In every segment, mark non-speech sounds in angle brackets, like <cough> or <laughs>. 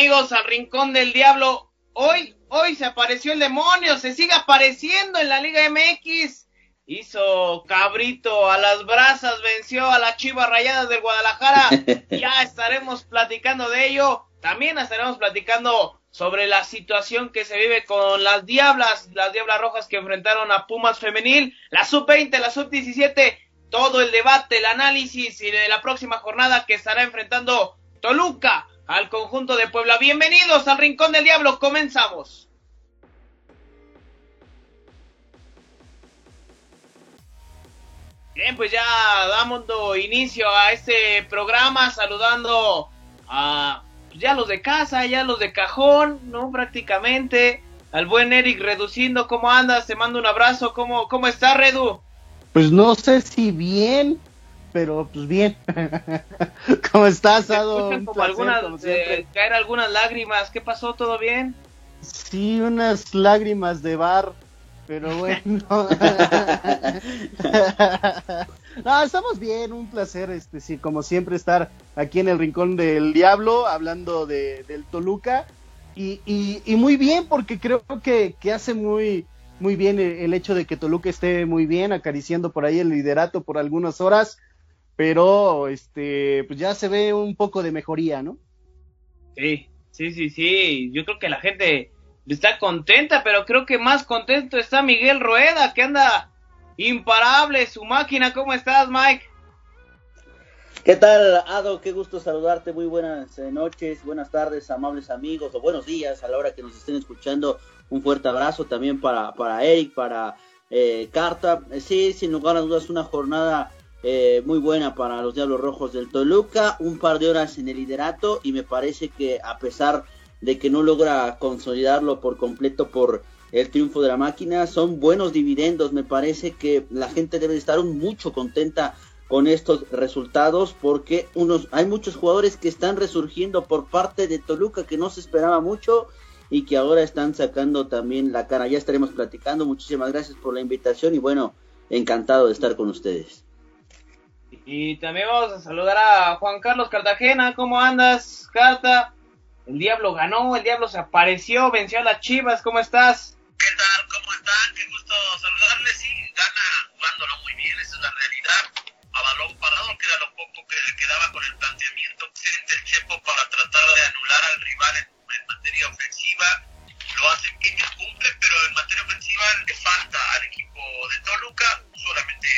Amigos al Rincón del Diablo. Hoy, hoy se apareció el demonio, se sigue apareciendo en la Liga MX. Hizo cabrito a las brasas, venció a las Chivas Rayadas del Guadalajara. <laughs> ya estaremos platicando de ello. También estaremos platicando sobre la situación que se vive con las Diablas, las Diablas Rojas que enfrentaron a Pumas Femenil, la Sub-20, la Sub-17, todo el debate, el análisis y de la próxima jornada que estará enfrentando Toluca al conjunto de Puebla. Bienvenidos al Rincón del Diablo, comenzamos. Bien, pues ya damos inicio a este programa saludando a pues ya los de casa, ya los de cajón, ¿no? Prácticamente. Al buen Eric Reduciendo, ¿cómo andas? Te mando un abrazo, ¿cómo, cómo está Redu? Pues no sé si bien, pero pues bien. <laughs> ¿Cómo estás, Ado? Como algunas, eh, caer algunas lágrimas. ¿Qué pasó? ¿Todo bien? Sí, unas lágrimas de bar, pero <laughs> bueno. <laughs> no, estamos bien, un placer, este, sí, como siempre, estar aquí en el Rincón del Diablo, hablando de, del Toluca. Y, y, muy bien, porque creo que, que hace muy, muy bien el, hecho de que Toluca esté muy bien, acariciando por ahí el liderato por algunas horas pero este, pues ya se ve un poco de mejoría, ¿no? Sí, sí, sí, sí. Yo creo que la gente está contenta, pero creo que más contento está Miguel Rueda, que anda imparable su máquina. ¿Cómo estás, Mike? ¿Qué tal, Ado? Qué gusto saludarte. Muy buenas eh, noches, buenas tardes, amables amigos, o buenos días a la hora que nos estén escuchando. Un fuerte abrazo también para, para Eric, para eh, Carta. Sí, sin lugar a dudas, una jornada eh, muy buena para los Diablos Rojos del Toluca, un par de horas en el liderato y me parece que a pesar de que no logra consolidarlo por completo por el triunfo de la máquina, son buenos dividendos, me parece que la gente debe estar mucho contenta con estos resultados porque unos hay muchos jugadores que están resurgiendo por parte de Toluca que no se esperaba mucho y que ahora están sacando también la cara. Ya estaremos platicando. Muchísimas gracias por la invitación y bueno, encantado de estar con ustedes. Y también vamos a saludar a Juan Carlos Cartagena. ¿Cómo andas, Carta? El Diablo ganó, el Diablo se apareció, venció a las Chivas. ¿Cómo estás? ¿Qué tal? ¿Cómo están? Qué gusto saludarles. Sí, gana jugándolo muy bien, esa es la realidad. A balón parado queda lo poco que le quedaba con el planteamiento del Chepo para tratar de anular al rival en, en materia ofensiva. Lo hace que cumple, pero en materia ofensiva le falta al equipo de Toluca, solamente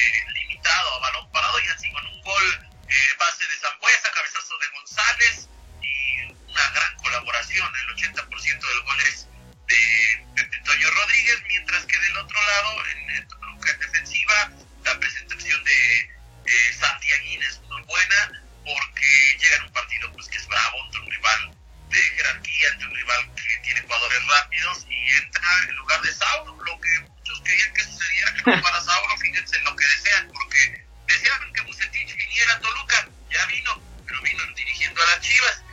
a balón parado y así con un gol eh, base de Zambuesa, cabezazo de González y una gran colaboración, el 80% del gol es de, de Toño Rodríguez, mientras que del otro lado, en, en, en defensiva, la presentación de eh, Santiaguín es muy buena porque llega en un partido pues que es bravo ante un rival de jerarquía, ante un rival que tiene jugadores rápidos y entra en lugar de Sauro, lo que muchos querían que sucediera que no para Sauro, fíjense en lo que desean, porque deseaban que Bucetich viniera a Toluca, ya vino, pero vino dirigiendo a las Chivas.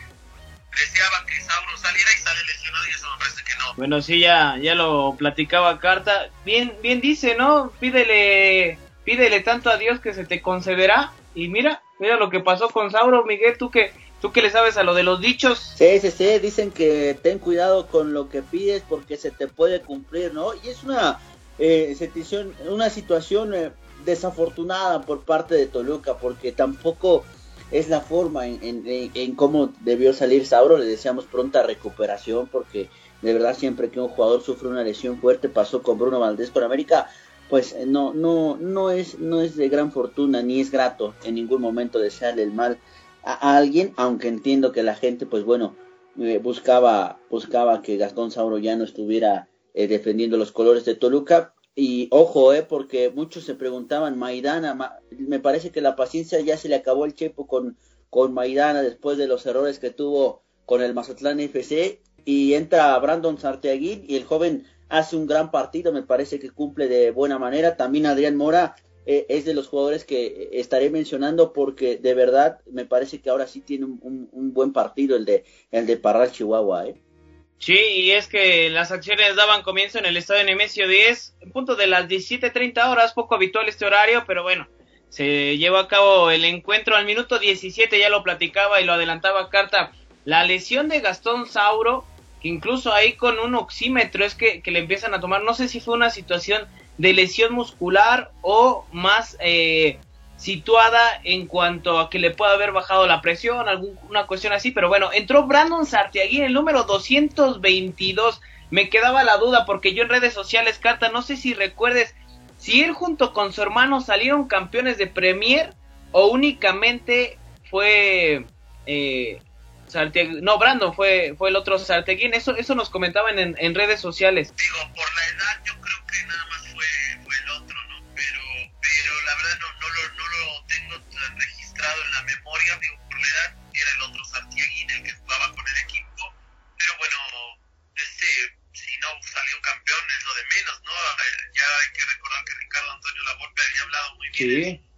Deseaban que Sauro saliera y sale lesionado y eso me parece que no. Bueno, sí, ya, ya lo platicaba Carta. Bien, bien dice, ¿no? Pídele, pídele tanto a Dios que se te concederá. Y mira, mira lo que pasó con Sauro, Miguel, tú que ¿Tú qué le sabes a lo de los dichos? Sí, sí, sí, dicen que ten cuidado con lo que pides porque se te puede cumplir, ¿no? Y es una, eh, situación, una situación eh, desafortunada por parte de Toluca porque tampoco es la forma en, cómo debió salir Sauro. Le deseamos pronta recuperación porque de verdad siempre que un jugador sufre una lesión fuerte, pasó con Bruno Valdés con América, pues eh, no, no, no es, no es de gran fortuna ni es grato en ningún momento desearle el mal a alguien, aunque entiendo que la gente, pues bueno, eh, buscaba, buscaba que Gastón Sauro ya no estuviera eh, defendiendo los colores de Toluca. Y ojo, eh, porque muchos se preguntaban, Maidana, me parece que la paciencia ya se le acabó el chepo con, con Maidana después de los errores que tuvo con el Mazatlán FC. Y entra Brandon Sarteaguín y el joven hace un gran partido, me parece que cumple de buena manera. También Adrián Mora eh, es de los jugadores que estaré mencionando porque de verdad me parece que ahora sí tiene un, buen partido el de el de Parral Chihuahua, ¿eh? Sí, y es que las acciones daban comienzo en el estadio Nemesio 10, en punto de las 17.30 horas, poco habitual este horario, pero bueno, se llevó a cabo el encuentro al minuto 17, ya lo platicaba y lo adelantaba Carta, la lesión de Gastón Sauro, que incluso ahí con un oxímetro es que, le empiezan a tomar, no sé si fue una situación de lesión muscular o más eh, situada en cuanto a que le pueda haber bajado la presión, alguna cuestión así, pero bueno, entró Brandon Sartiagui, el número 222, me quedaba la duda porque yo en redes sociales, Carta, no sé si recuerdes, si él junto con su hermano salieron campeones de Premier o únicamente fue... Eh, no, Brandon fue, fue el otro Sarteguín, eso, eso nos comentaban en, en redes sociales. Digo, por la edad yo creo que nada más fue, fue el otro, ¿no? Pero, pero la verdad no, en la memoria, por la edad era el otro Sarteguín el que jugaba con el equipo, pero bueno, este, si no salió campeón es lo de menos, ¿no? Ya hay que recordar que Ricardo Antonio Lavolpe había hablado muy bien sí.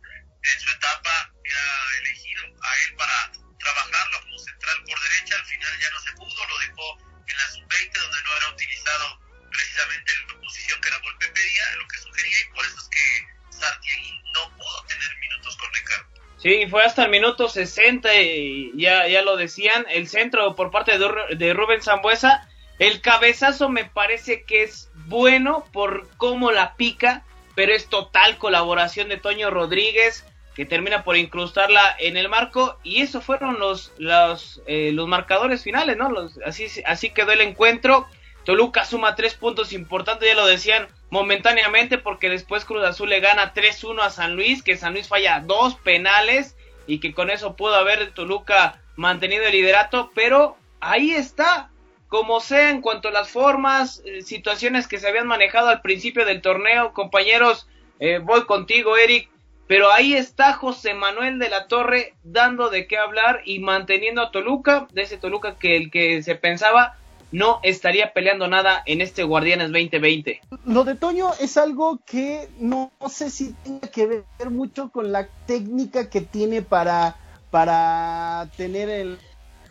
Sí, fue hasta el minuto 60 y ya, ya lo decían, el centro por parte de, Rubén Zambuesa, el cabezazo me parece que es bueno por cómo la pica, pero es total colaboración de Toño Rodríguez que termina por incrustarla en el marco y eso fueron los los, eh, los marcadores finales, ¿no? Los, así, así quedó el encuentro. Toluca suma tres puntos importantes, ya lo decían momentáneamente, porque después Cruz Azul le gana 3-1 a San Luis, que San Luis falla dos penales y que con eso pudo haber Toluca mantenido el liderato, pero ahí está, como sea en cuanto a las formas, eh, situaciones que se habían manejado al principio del torneo, compañeros, eh, voy contigo, Eric, pero ahí está José Manuel de la Torre dando de qué hablar y manteniendo a Toluca, de ese Toluca que el que se pensaba no estaría peleando nada en este Guardianes 2020. Lo de Toño es algo que no, sé si tenga que ver mucho con la técnica que tiene para, para tener el,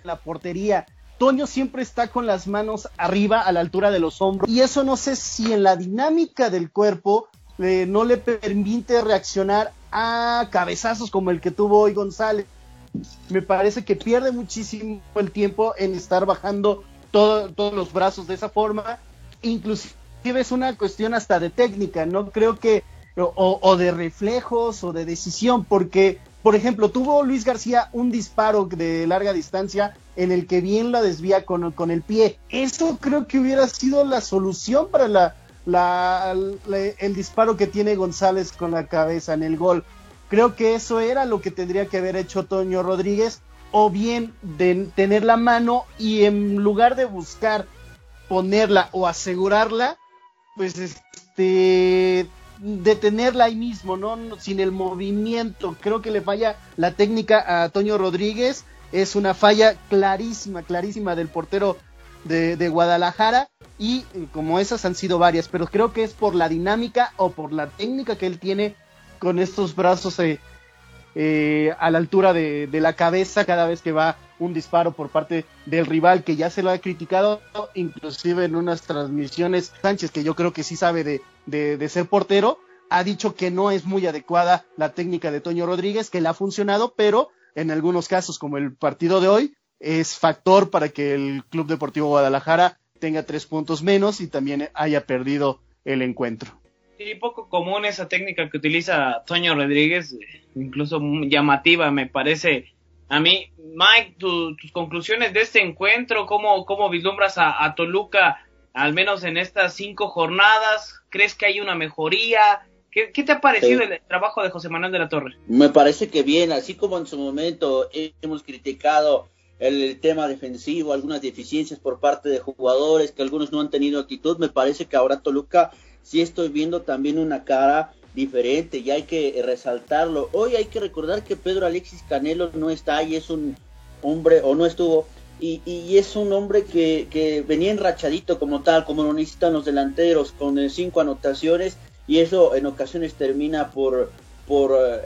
la portería. Toño siempre está con las manos arriba a la altura de los hombros y eso no sé si en la dinámica del cuerpo eh, no le permite reaccionar a cabezazos como el que tuvo hoy González. Me parece que pierde muchísimo el tiempo en estar bajando todos los brazos de esa forma. Inclusive es una cuestión hasta de técnica, no creo que, o, de reflejos o de decisión, porque, por ejemplo, tuvo Luis García un disparo de larga distancia en el que bien la desvía con, con el pie. Eso creo que hubiera sido la solución para la, el disparo que tiene González con la cabeza en el gol. Creo que eso era lo que tendría que haber hecho Toño Rodríguez, o bien de tener la mano y en lugar de buscar ponerla o asegurarla, pues este detenerla ahí mismo, ¿no? Sin el movimiento. Creo que le falla la técnica a Toño Rodríguez. Es una falla clarísima, clarísima del portero de, Guadalajara y eh, como esas han sido varias, pero creo que es por la dinámica o por la técnica que él tiene con estos brazos eh, eh, a la altura de, la cabeza cada vez que va un disparo por parte del rival que ya se lo ha criticado, inclusive en unas transmisiones, Sánchez, que yo creo que sí sabe de, de ser portero, ha dicho que no es muy adecuada la técnica de Toño Rodríguez, que le ha funcionado, pero en algunos casos, como el partido de hoy, es factor para que el Club Deportivo Guadalajara tenga tres puntos menos y también haya perdido el encuentro. Sí, poco común esa técnica que utiliza Toño Rodríguez, incluso llamativa me parece. A mí, Mike, tus conclusiones de este encuentro, ¿cómo, cómo vislumbras a, Toluca, al menos en estas cinco jornadas? ¿Crees que hay una mejoría? ¿Qué, te ha parecido el trabajo de José Manuel de la Torre? Me parece que bien, así como en su momento hemos criticado el, tema defensivo, algunas deficiencias por parte de jugadores que algunos no han tenido actitud. Me parece que ahora Toluca sí estoy viendo también una cara diferente y hay que resaltarlo. Hoy hay que recordar que Pedro Alexis Canelo no está y es un hombre, o no estuvo, y, y es un hombre que, que, venía enrachadito como tal, como lo necesitan los delanteros, con cinco anotaciones, y eso en ocasiones termina por, por eh,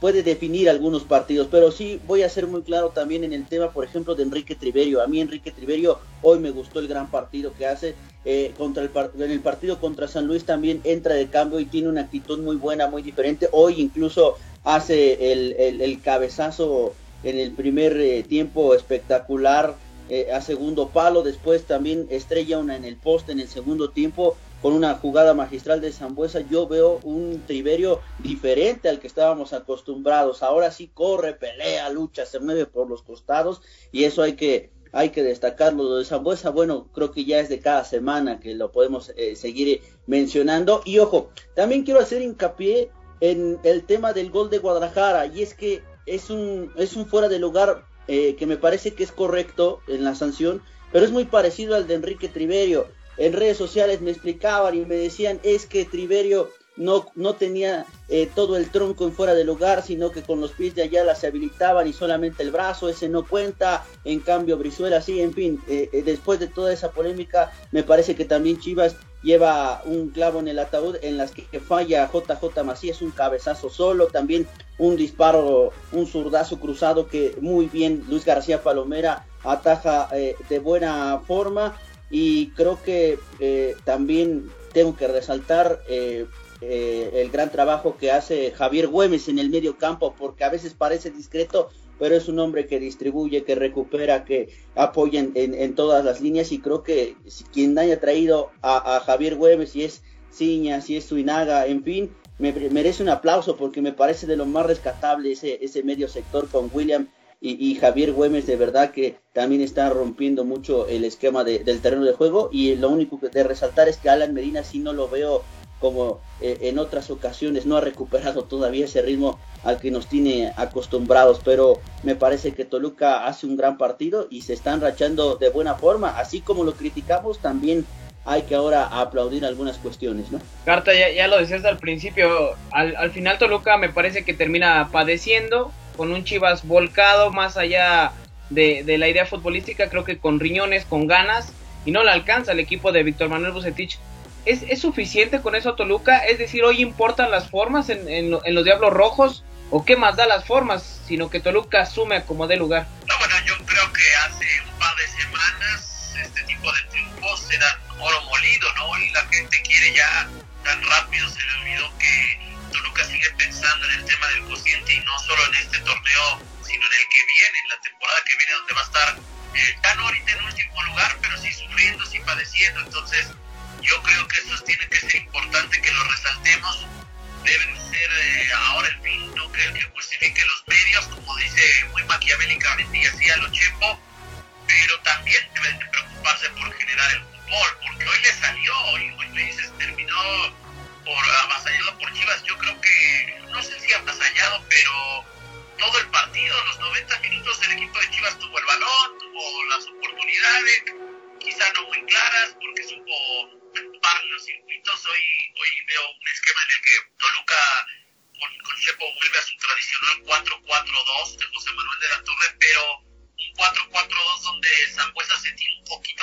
puede definir algunos partidos, pero sí voy a ser muy claro también en el tema, por ejemplo, de Enrique Triverio. A mí Enrique Triverio hoy me gustó el gran partido que hace. Eh, contra el en el partido contra San Luis también entra de cambio y tiene una actitud muy buena, muy diferente. Hoy incluso hace el, el, cabezazo en el primer eh, tiempo espectacular eh, a segundo palo, después también estrella una en el poste en el segundo tiempo con una jugada magistral de Zambuesa, yo veo un Triverio diferente al que estábamos acostumbrados. Ahora sí corre, pelea, lucha, se mueve por los costados y eso hay que hay que destacarlo. Lo de Zambuesa, bueno, creo que ya es de cada semana que lo podemos eh, seguir mencionando. Y ojo, también quiero hacer hincapié en el tema del gol de Guadalajara y es que es un es un fuera de lugar eh, que me parece que es correcto en la sanción, pero es muy parecido al de Enrique Triverio en redes sociales me explicaban y me decían es que Triverio no, no tenía eh, todo el tronco en fuera del lugar, sino que con los pies de allá se habilitaban y solamente el brazo, ese no cuenta, en cambio Brizuela sí, en fin, eh, eh, después de toda esa polémica, me parece que también Chivas lleva un clavo en el ataúd en las que, falla JJ Macías, un cabezazo solo, también un disparo, un zurdazo cruzado que muy bien Luis García Palomera ataja de buena forma y creo que eh, también tengo que resaltar eh, eh, el gran trabajo que hace Javier Güemes en el medio campo, porque a veces parece discreto, pero es un hombre que distribuye, que recupera, que apoya en, todas las líneas. Y creo que quien haya traído a, Javier Güemes, si es Ciña, si es Suinaga, en fin, me, merece un aplauso porque me parece de lo más rescatable ese, ese medio sector con William y, Javier Güemes de verdad que también está rompiendo mucho el esquema del terreno de juego y lo único que de resaltar es que Alan Medina sí no lo veo como eh, en otras ocasiones, no ha recuperado todavía ese ritmo al que nos tiene acostumbrados, pero me parece que Toluca hace un gran partido y se están rachando de buena forma, así como lo criticamos, también hay que ahora aplaudir algunas cuestiones, ¿no? Carta, ya, lo decías al principio, al, al final Toluca me parece que termina padeciendo, con un Chivas volcado más allá de, la idea futbolística, creo que con riñones, con ganas, y no le alcanza el equipo de Víctor Manuel Bucetich. ¿Es, ¿Es, suficiente con eso Toluca? Es decir, hoy importan las formas en, en, los Diablos Rojos, o qué más da las formas, sino que Toluca asume como de lugar. No, bueno, yo creo que hace un par de semanas este tipo de triunfos eran oro molido, ¿no? Y la gente quiere ya tan rápido, se le olvidó que Toluca sigue pensando en el tema del cociente y no solo en este torneo, sino en el que viene, en la temporada que viene, donde va a estar eh, ya no ahorita en último lugar, pero sí sufriendo, sí padeciendo. Entonces, yo creo que eso tiene que ser importante que lo resaltemos. Deben ser eh, ahora el fin, no que, que justifique los medios, como dice muy maquiavélicamente y así a lo Chepo, pero también deben de preocuparse por generar el fútbol, porque hoy le salió, hoy, hoy me dices, terminó por avasallado por Chivas, yo creo que, no sé si avasallado, pero todo el partido, los 90 minutos el equipo de Chivas tuvo el balón, tuvo las oportunidades, quizá no muy claras, porque supo ocupar los circuitos. Hoy, hoy veo un esquema en el que Toluca con, con Chepo vuelve a su tradicional 4-4-2 de José Manuel de la Torre, pero un 4-4-2 donde Zambuesa se tira un poquito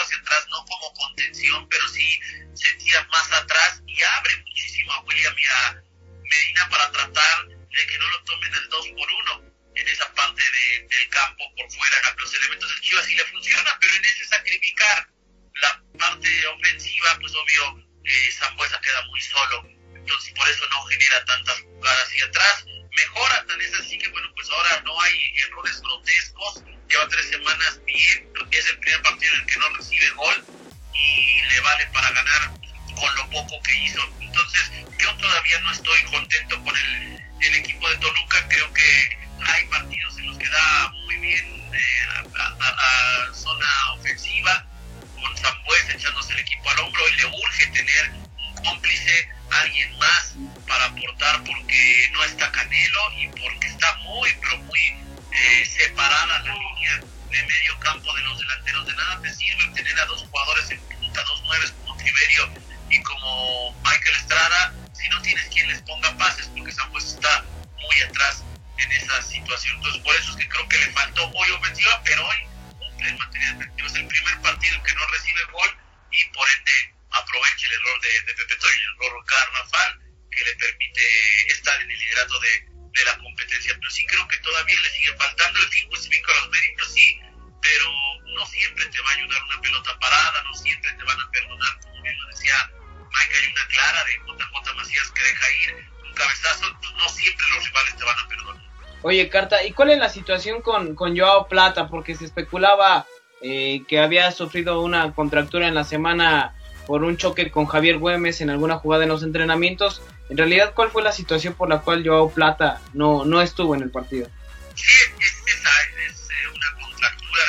Oye, Carta, ¿y cuál es la situación con, con Joao Plata? Porque se especulaba eh, que había sufrido una contractura en la semana por un choque con Javier Güemes en alguna jugada en los entrenamientos. En realidad, ¿cuál fue la situación por la cual Joao Plata no, no estuvo en el partido? Sí, es, esa es eh, una contractura.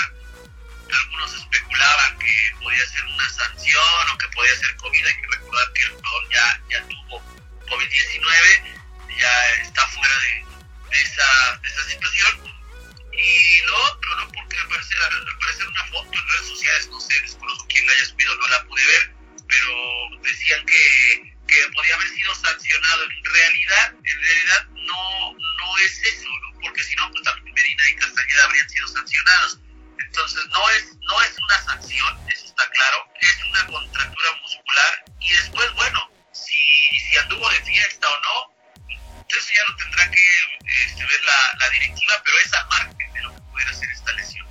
Algunos especulaban que podía ser una sanción o que podía ser COVID. Hay que recordar que el jugador ya, ya tuvo COVID-19, ya está fuera de, de esa, de esa situación. Y lo otro, ¿no? Porque al parecer, una foto en redes sociales, no sé, desconozco quién la haya subido, no la pude ver, pero decían que, que podía haber sido sancionado. En realidad, en realidad no, no es eso, ¿no? Porque si no, pues también Medina y Castañeda habrían sido sancionados. Entonces no es, no es una sanción, eso está claro, es una contractura muscular y después, bueno, si, si anduvo de fiesta o no, eso ya lo tendrá que este, ver la, la, directiva, pero es al margen de lo que pudiera ser esta lesión.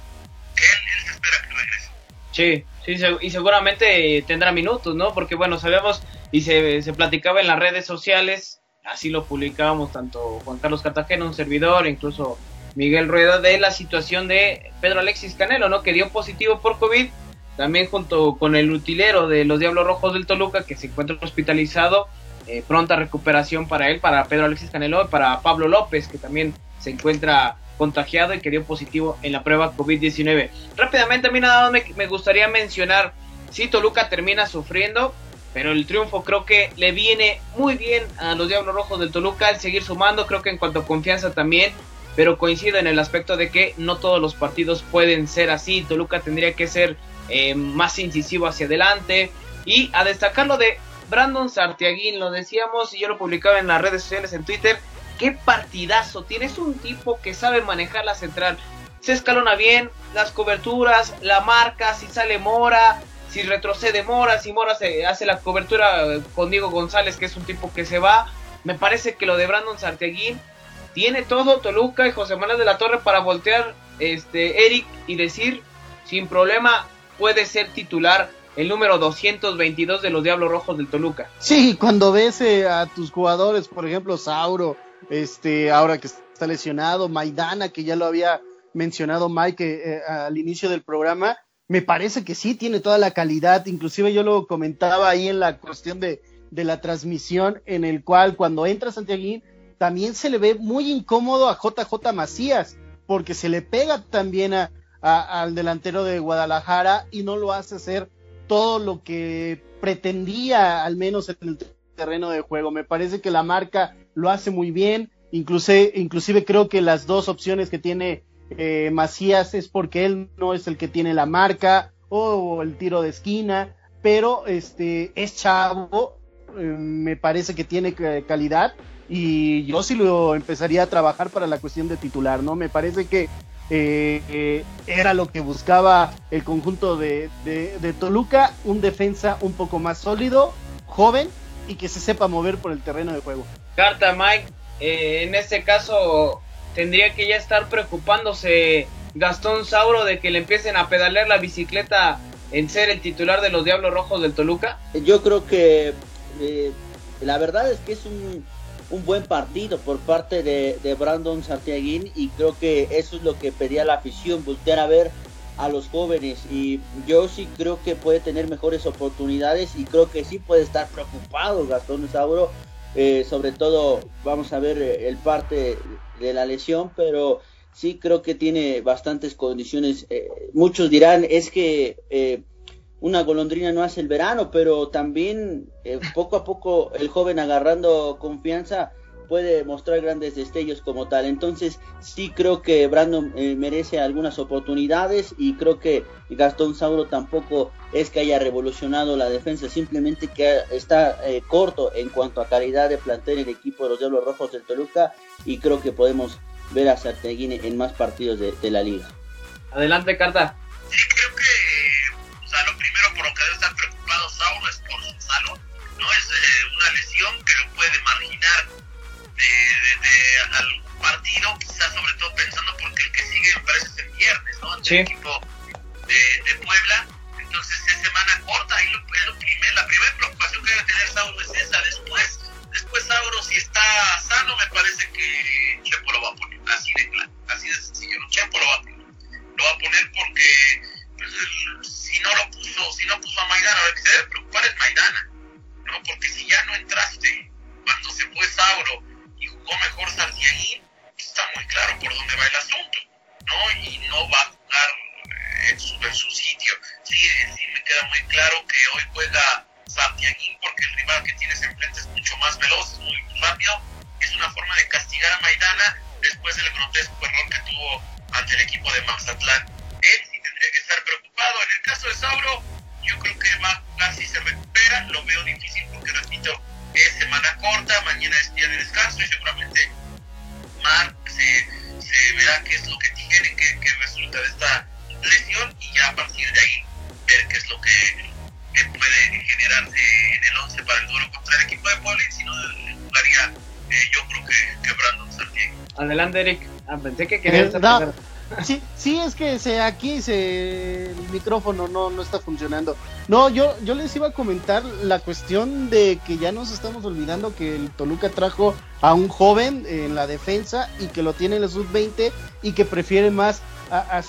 Él, él se espera que regrese. Sí, sí, y seguramente tendrá minutos, ¿no? Porque bueno, sabemos y se, se platicaba en las redes sociales, así lo publicábamos tanto Juan Carlos Cartagena, un servidor, incluso Miguel Rueda, de la situación de Pedro Alexis Canelo, ¿no? Que dio positivo por COVID, también junto con el utilero de los Diablos Rojos del Toluca, que se encuentra hospitalizado eh, pronta recuperación para él, para Pedro Alexis Canelo y para Pablo López, que también se encuentra contagiado y que dio positivo en la prueba COVID-19. Rápidamente, a mí nada más me, gustaría mencionar, si Toluca termina sufriendo, pero el triunfo creo que le viene muy bien a los Diablos Rojos del Toluca el seguir sumando, creo que en cuanto a confianza también, pero coincido en el aspecto de que no todos los partidos pueden ser así, Toluca tendría que ser eh, más incisivo hacia adelante y a destacar lo de Brandon Sartiaguín, lo decíamos y yo lo publicaba en las redes sociales, en Twitter. Qué partidazo, tienes un tipo que sabe manejar la central. Se escalona bien, las coberturas, la marca, si sale Mora, si retrocede Mora, si Mora se hace la cobertura con Diego González, que es un tipo que se va. Me parece que lo de Brandon Sartiaguín tiene todo Toluca y José Manuel de la Torre para voltear este Eric y decir sin problema puede ser titular el número 222 de los Diablos Rojos del Toluca. Sí, cuando ves eh, a tus jugadores, por ejemplo, Sauro, este, ahora que está lesionado, Maidana, que ya lo había mencionado Mike eh, eh, al inicio del programa, me parece que sí tiene toda la calidad, inclusive yo lo comentaba ahí en la cuestión de, de la transmisión, en el cual cuando entra Santiaguín, también se le ve muy incómodo a JJ Macías, porque se le pega también a, al delantero de Guadalajara y no lo hace hacer todo lo que pretendía, al menos en el terreno de juego. Me parece que la marca lo hace muy bien, inclusive, inclusive creo que las dos opciones que tiene eh, Macías es porque él no es el que tiene la marca o el tiro de esquina, pero este es chavo, eh, me parece que tiene calidad y yo sí lo empezaría a trabajar para la cuestión de titular, ¿no? Me parece que eh, era lo que buscaba el conjunto de, Toluca, un defensa un poco más sólido, joven y que se sepa mover por el terreno de juego. Carta Mike, eh, en este caso tendría que ya estar preocupándose Gastón Sauro de que le empiecen a pedalear la bicicleta en ser el titular de los Diablos Rojos del Toluca. Yo creo que eh, la verdad es que es un un buen partido por parte de, Brandon Santiaguín y creo que eso es lo que pedía la afición, voltear a ver a los jóvenes y yo sí creo que puede tener mejores oportunidades y creo que sí puede estar preocupado Gastón Sauro, eh, sobre todo vamos a ver eh, el parte de la lesión, pero sí creo que tiene bastantes condiciones. Eh, muchos dirán es que una golondrina no hace el verano, pero también eh, poco a poco el joven agarrando confianza puede mostrar grandes destellos como tal. Entonces sí creo que Brandon eh, merece algunas oportunidades y creo que Gastón Sauro tampoco es que haya revolucionado la defensa, simplemente que está eh, corto en cuanto a calidad de plantel el equipo de los Diablos Rojos del Toluca y creo que podemos ver a Sarteguín en más partidos de, de la liga. Adelante, Carta. Sí, creo que estar preocupado Saúl es por su salud, no es eh, una lesión que lo puede marginar de, de, de algún partido, quizás sobre todo pensando porque el que sigue me parece es el viernes, ¿no? Sí. el equipo de, de, Puebla, entonces es semana corta y lo, es lo primer, la primera preocupación que debe tener Saúl es esa, después, después Sauro si está sano me parece que Chepo lo va a poner, así de claro, así de sencillo, Chepo lo va a poner, lo va a poner porque si no lo puso, si no puso a Maidana, lo que se debe preocupar es Maidana, ¿no? Porque si ya no entraste cuando se fue Sauro y jugó mejor Sardianín, está muy claro por dónde va el asunto, ¿no? Y no va a jugar eh, en su, en su sitio. Sí, sí me queda muy claro que hoy juega Sardianín porque el rival que tienes enfrente es mucho más veloz, es muy rápido, es una forma de castigar a Maidana después del grotesco error que tuvo ante el equipo de Mazatlán tendría que estar preocupado. En el caso de Sauro, yo creo que va a jugar si se recupera. Lo veo difícil porque, repito, es semana corta, mañana es día de descanso y seguramente Mark se, se verá qué es lo que tiene, qué, qué resulta de esta lesión y ya a partir de ahí ver qué es lo que, que puede generarse en el 11 para el duro contra el equipo de Puebla y si no jugaría eh, yo creo que, que Brandon Santiago. Adelante, Eric. Ah, pensé que querías Eh, no. Sí, sí, es que se, aquí se, el micrófono no, no está funcionando. No, yo, yo les iba a comentar la cuestión de que ya nos estamos olvidando que el Toluca trajo a un joven en la defensa y que lo tiene en el sub-20 y que prefiere más a, a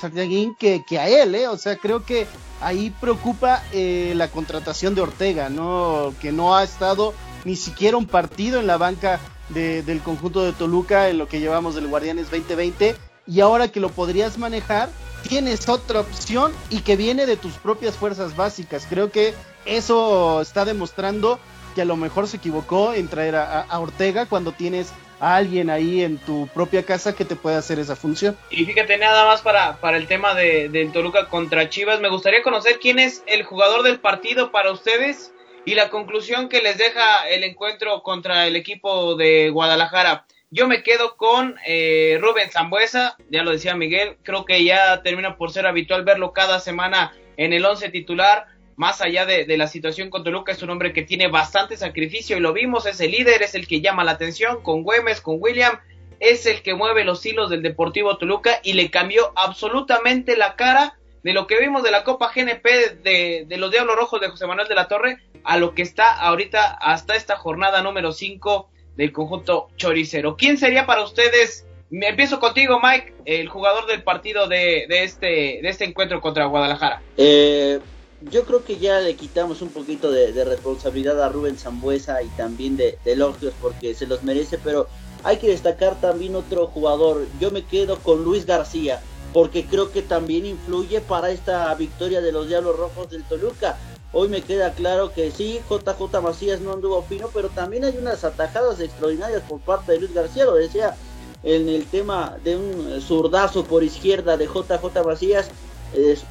que, que a él, ¿eh? O sea, creo que ahí preocupa eh, la contratación de Ortega, ¿no? Que no ha estado ni siquiera un partido en la banca de- del conjunto de Toluca en lo que llevamos del Guardianes 2020 y ahora que lo podrías manejar tienes otra opción y que viene de tus propias fuerzas básicas. Creo que eso está demostrando que a lo mejor se equivocó en traer a, Ortega cuando tienes a alguien ahí en tu propia casa que te pueda hacer esa función. Y fíjate, nada más para, para el tema de, del Toluca contra Chivas, me gustaría conocer quién es el jugador del partido para ustedes y la conclusión que les deja el encuentro contra el equipo de Guadalajara. Yo me quedo con eh, Rubén Zambuesa, ya lo decía Miguel, creo que ya termina por ser habitual verlo cada semana en el once titular, más allá de, la situación con Toluca, es un hombre que tiene bastante sacrificio y lo vimos, es el líder, es el que llama la atención con Güemes, con William, es el que mueve los hilos del Deportivo Toluca y le cambió absolutamente la cara de lo que vimos de la Copa GNP de, de los Diablos Rojos de José Manuel de la Torre a lo que está ahorita hasta esta jornada número 5 del conjunto choricero. ¿Quién sería para ustedes? Me empiezo contigo, Mike, el jugador del partido de, de este, de este encuentro contra Guadalajara. Eh, yo creo que ya le quitamos un poquito de, responsabilidad a Rubén Zambuesa y también de, de elogios porque se los merece, pero hay que destacar también otro jugador. Yo me quedo con Luis García porque creo que también influye para esta victoria de los Diablos Rojos del Toluca. Hoy me queda claro que sí, JJ Macías no anduvo fino, pero también hay unas atajadas extraordinarias por parte de Luis García, lo decía en el tema de un zurdazo por izquierda de JJ Macías,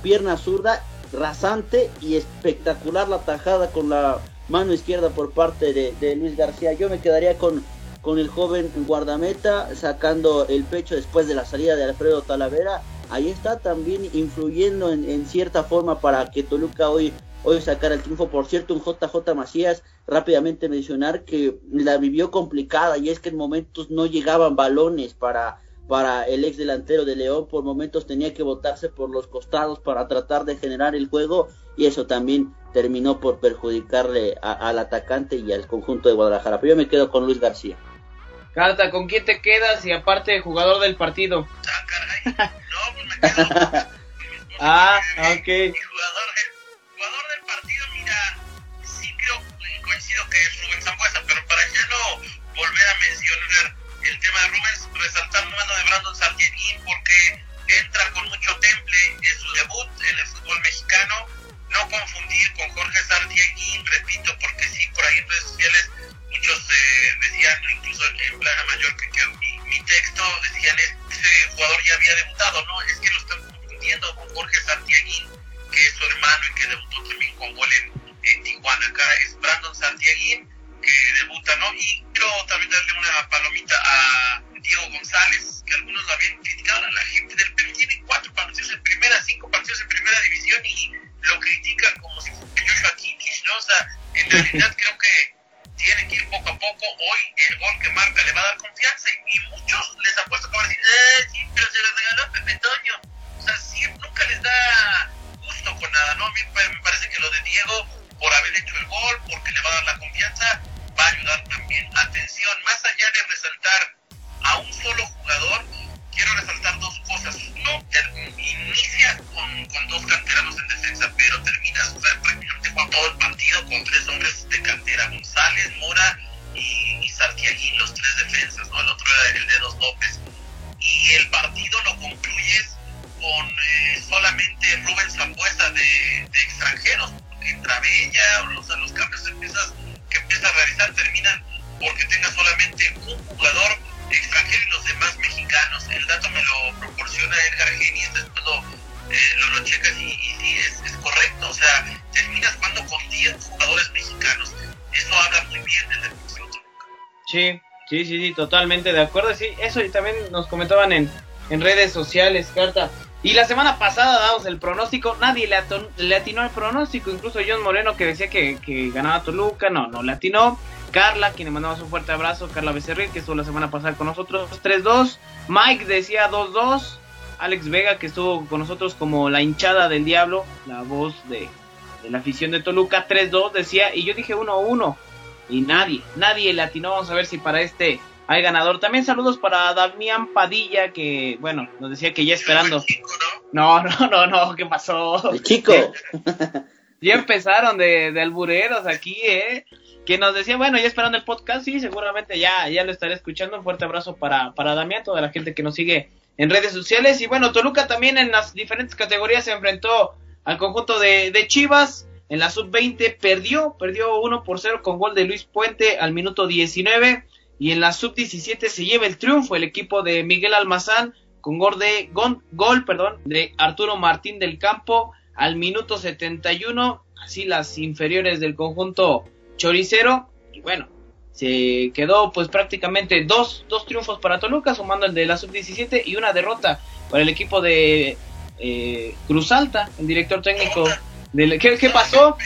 pierna zurda, rasante y espectacular la tajada con la mano izquierda por parte de, Luis García. Yo me quedaría con, con el joven guardameta sacando el pecho después de la salida de Alfredo Talavera. Ahí está también influyendo en, en cierta forma para que Toluca hoy hoy sacar el triunfo. Por cierto, un JJ Macías, rápidamente mencionar que la vivió complicada y es que en momentos no llegaban balones para, para el ex delantero de León, por momentos tenía que botarse por los costados para tratar de generar el juego y eso también terminó por perjudicarle a- al atacante y al conjunto de Guadalajara. Pero yo me quedo con Luis García. Carta, ¿con quién te quedas? Y aparte, jugador del partido. Ah, caray. No, pues me quedo <laughs> Ah, ok. Jugador, el jugador del partido, mira, sí creo coincido que es Rubén Zambuesa, pero para ya no volver a mencionar el tema de Rubén, resaltar la mano de Brandon Sargentini porque entra con mucho temple en su debut en el fútbol mexicano. No confundir con Jorge Sargentini, Sí, sí, sí, sí, totalmente de acuerdo. Sí, eso y también nos comentaban en, en redes sociales, Carta. Y la semana pasada damos el pronóstico, nadie le, le atinó al pronóstico, incluso John Moreno que decía que, que, ganaba Toluca, no, no le atinó. Carla, quien le mandamos un fuerte abrazo, Carla Becerril, que estuvo la semana pasada con nosotros, 3-2. Mike decía 2-2. Alex Vega, que estuvo con nosotros como la hinchada del diablo, la voz de, de la afición de Toluca, 3-2 decía, y yo dije 1-1. Y nadie, nadie le atinó, vamos a ver si para este hay ganador. También saludos para Damián Padilla, que, bueno, nos decía que ya esperando. No, no, no, no, ¿qué pasó? El chico. ya empezaron de, de albureros aquí, ¿eh? Que nos decía, bueno, ya esperando el podcast, sí, seguramente ya, ya lo estaré escuchando. Un fuerte abrazo para, para Damián, toda la gente que nos sigue en redes sociales. Y bueno, Toluca también en las diferentes categorías se enfrentó al conjunto de, de Chivas. En la sub-20 perdió, perdió 1 por 0 con gol de Luis Puente al minuto 19 y en la sub-17 se lleva el triunfo el equipo de Miguel Almazán con gol de gol, perdón, de Arturo Martín del Campo al minuto 71, así las inferiores del conjunto choricero. Y bueno, se quedó pues prácticamente dos, dos triunfos para Toluca sumando el de la sub-17 y una derrota para el equipo de eh, Cruz Alta, el director técnico ¿qué, qué pasó?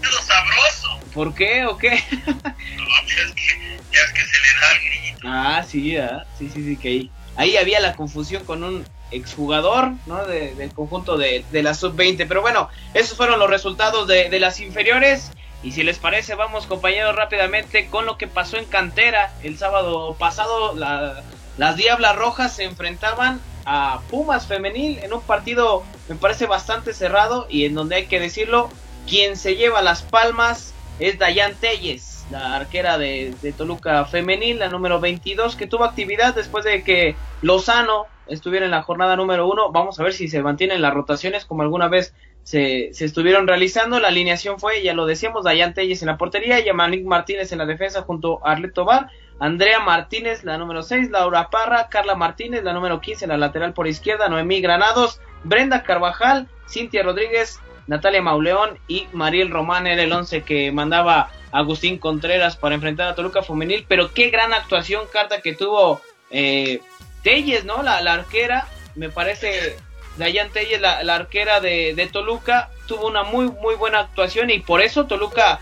Pero sabroso. ¿Por qué o qué? no, pues es que ya es que se le da el. Ah, sí, ¿eh? sí, sí, sí, que ahí, ahí había la confusión con un exjugador, ¿no? De, del conjunto de, de la sub-20. Pero bueno, esos fueron los resultados de, de, las inferiores. Y si les parece, vamos compañeros rápidamente con lo que pasó en Cantera. El sábado pasado la, las Diablas Rojas se enfrentaban a Pumas Femenil en un partido, me parece bastante cerrado y en donde hay que decirlo, quien se lleva las palmas es Dayan Telles, la arquera de, de, Toluca Femenil, la número 22, que tuvo actividad después de que Lozano estuviera en la jornada número 1. Vamos a ver si se mantienen las rotaciones como alguna vez se, se estuvieron realizando. La alineación fue, ya lo decíamos, Dayan Telles en la portería, Yamanik Martínez en la defensa junto a Arleto Bar, Andrea Martínez, la número 6, Laura Parra, Carla Martínez, la número 15, la lateral por izquierda, Noemí Granados, Brenda Carvajal, Cintia Rodríguez, Natalia Mauleón y Mariel Román era el 11 que mandaba Agustín Contreras para enfrentar a Toluca Femenil, pero qué gran actuación, carta que tuvo eh, Telles, ¿no? La, la, arquera, me parece, Dayan Telles, la, la arquera de, de, Toluca, tuvo una muy, muy buena actuación y por eso Toluca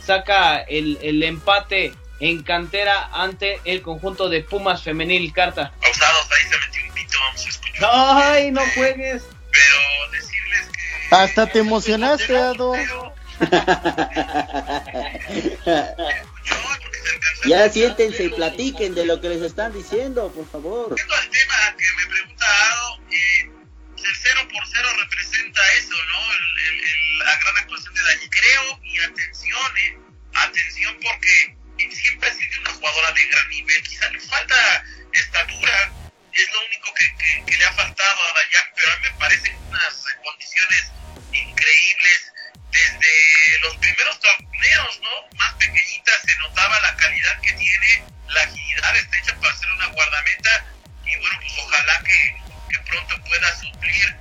saca el, el empate en cantera ante el conjunto de Pumas Femenil, carta. Pausados, ahí se metió un pito, vamos a escuchar. Ay, no juegues. Pero decirles que... Hasta te emocionaste, Ado. ya siéntense y platiquen de lo que les están diciendo, por favor. Viendo el tema que me pregunta Ado, eh, el 0 por 0 representa eso, ¿no? El, el, el, la gran actuación de Dani. Creo, y atención, eh, atención porque siempre ha sido una jugadora de gran nivel. Quizá le falta estatura, es lo único que, que, que le ha faltado a Dayan, pero a mí me parecen unas condiciones increíbles. Desde los primeros torneos, ¿no? Más pequeñitas se notaba la calidad que tiene, la agilidad está hecha para ser una guardameta y bueno, pues ojalá que, que pronto pueda suplir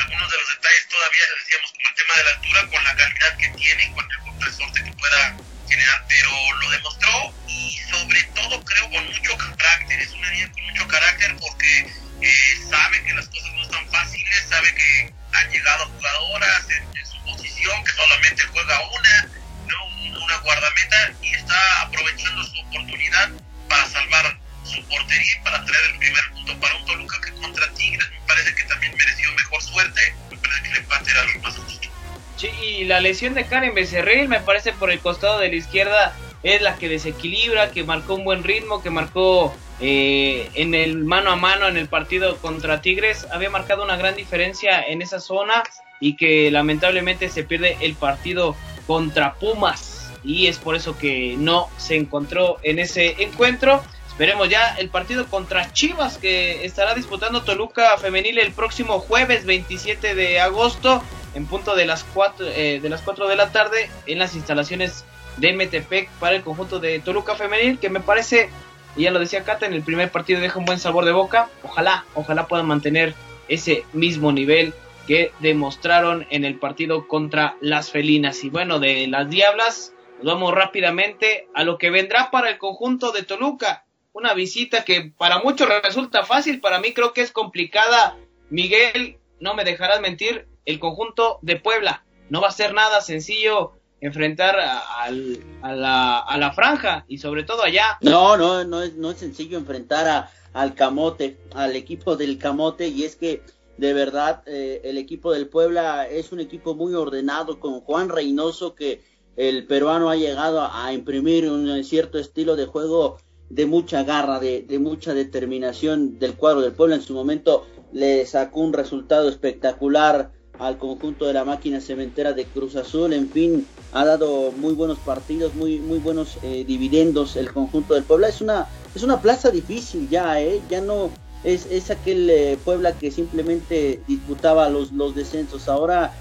algunos de los detalles todavía decíamos como el tema de la altura con la calidad que tiene con el resorte que pueda general, pero lo demostró y sobre todo creo con mucho carácter, es una niña con mucho carácter porque eh, sabe que las cosas no están fáciles, sabe que han llegado jugadoras en, su posición, que solamente juega una, ¿no? una guardameta y está aprovechando su oportunidad para salvar su portería para traer el primer punto para un Toluca que contra Tigres me parece que también mereció mejor suerte, me parece que el empate era lo más justo. Y la lesión de Karen Becerril me parece por el costado de la izquierda es la que desequilibra, que marcó un buen ritmo, que marcó eh, en el mano a mano en el partido contra Tigres, había marcado una gran diferencia en esa zona y que lamentablemente se pierde el partido contra Pumas. Y es por eso que no se encontró en ese encuentro. Esperemos ya el partido contra Chivas que estará disputando Toluca Femenil el próximo jueves 27 de agosto en punto de las 4 eh, de las 4 de la tarde en las instalaciones de Metepec para el conjunto de Toluca Femenil, que me parece, ya lo decía Cata, en el primer partido deja un buen sabor de boca. Ojalá, ojalá puedan mantener ese mismo nivel que demostraron en el partido contra las felinas. Y bueno, de las Diablas, vamos rápidamente a lo que vendrá para el conjunto de Toluca. Una visita que para muchos resulta fácil, para mí creo que es complicada. Miguel, no me dejarás mentir, el conjunto de Puebla. No va a ser nada sencillo enfrentar a, la, a la franja y sobre todo allá. No, no, no es, no es sencillo enfrentar a, al Camote, al equipo del Camote y es que de verdad eh, el equipo del Puebla es un equipo muy ordenado con Juan Reynoso que el peruano ha llegado a, imprimir un cierto estilo de juego de mucha garra, de, de, mucha determinación del cuadro del Puebla. En su momento le sacó un resultado espectacular al conjunto de la máquina cementera de Cruz Azul. En fin, ha dado muy buenos partidos, muy, muy buenos eh, dividendos el conjunto del Puebla. Es una, es una plaza difícil ya, ¿eh? Ya no es, es aquel eh, Puebla que simplemente disputaba los, los descensos. Ahora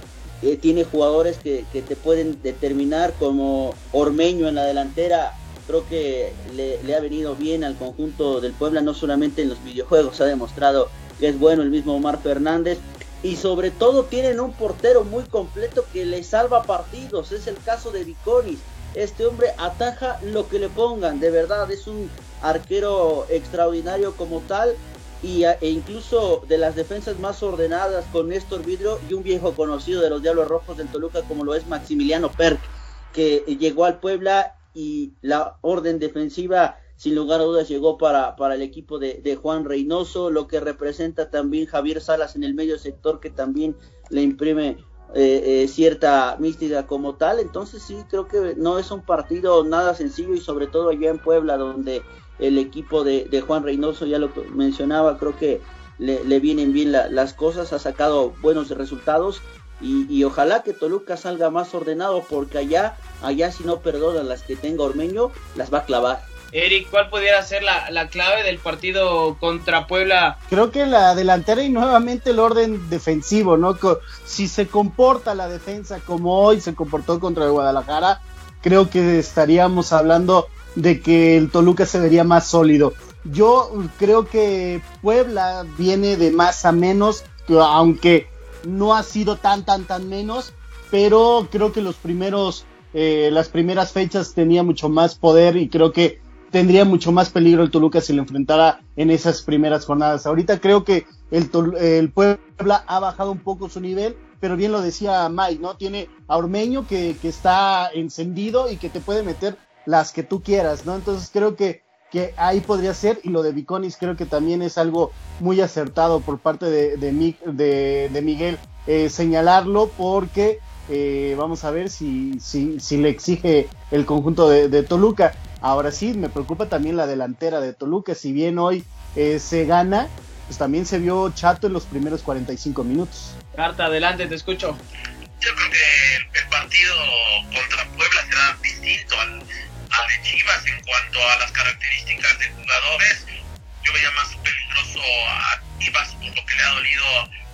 eh, tiene jugadores que, que, te pueden determinar como Ormeño en la delantera. Creo que le, le ha venido bien al conjunto del Puebla, no solamente en los videojuegos, ha demostrado que es bueno el mismo Omar Fernández y sobre todo tienen un portero muy completo que le salva partidos. Es el caso de Viconis. Este hombre ataja lo que le pongan, de verdad es un arquero extraordinario como tal y, e incluso de las defensas más ordenadas con Néstor Vidrio y un viejo conocido de los Diablos Rojos del Toluca como lo es Maximiliano Perk, que llegó al Puebla y la orden defensiva sin lugar a dudas llegó para, para el equipo de, Juan Reynoso, lo que representa también Javier Salas en el medio sector que también le imprime eh, eh, cierta mística como tal. Entonces sí, creo que no es un partido nada sencillo y sobre todo allá en Puebla donde el equipo de, Juan Reynoso, ya lo mencionaba, creo que le, le vienen bien la, las cosas, ha sacado buenos resultados y, y, ojalá que Toluca salga más ordenado porque allá, allá si no perdona las que tenga Ormeño, las va a clavar. Eric, ¿cuál pudiera ser la, la, clave del partido contra Puebla? Creo que la delantera y nuevamente el orden defensivo, ¿no? Si se comporta la defensa como hoy se comportó contra Guadalajara, creo que estaríamos hablando de que el Toluca se vería más sólido. Yo creo que Puebla viene de más a menos, aunque no ha sido tan, tan, tan menos, pero creo que los primeros, eh, las primeras fechas tenía mucho más poder y creo que tendría mucho más peligro el Toluca si lo enfrentara en esas primeras jornadas. Ahorita creo que el, el Puebla ha bajado un poco su nivel, pero bien lo decía Mike, ¿no? Tiene a Ormeño que, que está encendido y que te puede meter las que tú quieras, ¿no? Entonces creo que, ahí podría ser, y lo de Viconis creo que también es algo muy acertado por parte de, Miguel eh, señalarlo, porque eh, vamos a ver si, si, si, le exige el conjunto de Toluca. Ahora sí, me preocupa también la delantera de Toluca. Si bien hoy eh, se gana, pues también se vio chato en los primeros 45 minutos. Carta, adelante, te escucho. Yo creo que el partido contra Puebla será distinto al, al de Chivas en cuanto a las características de jugadores. Yo veía más peligroso a Chivas por lo que le ha dolido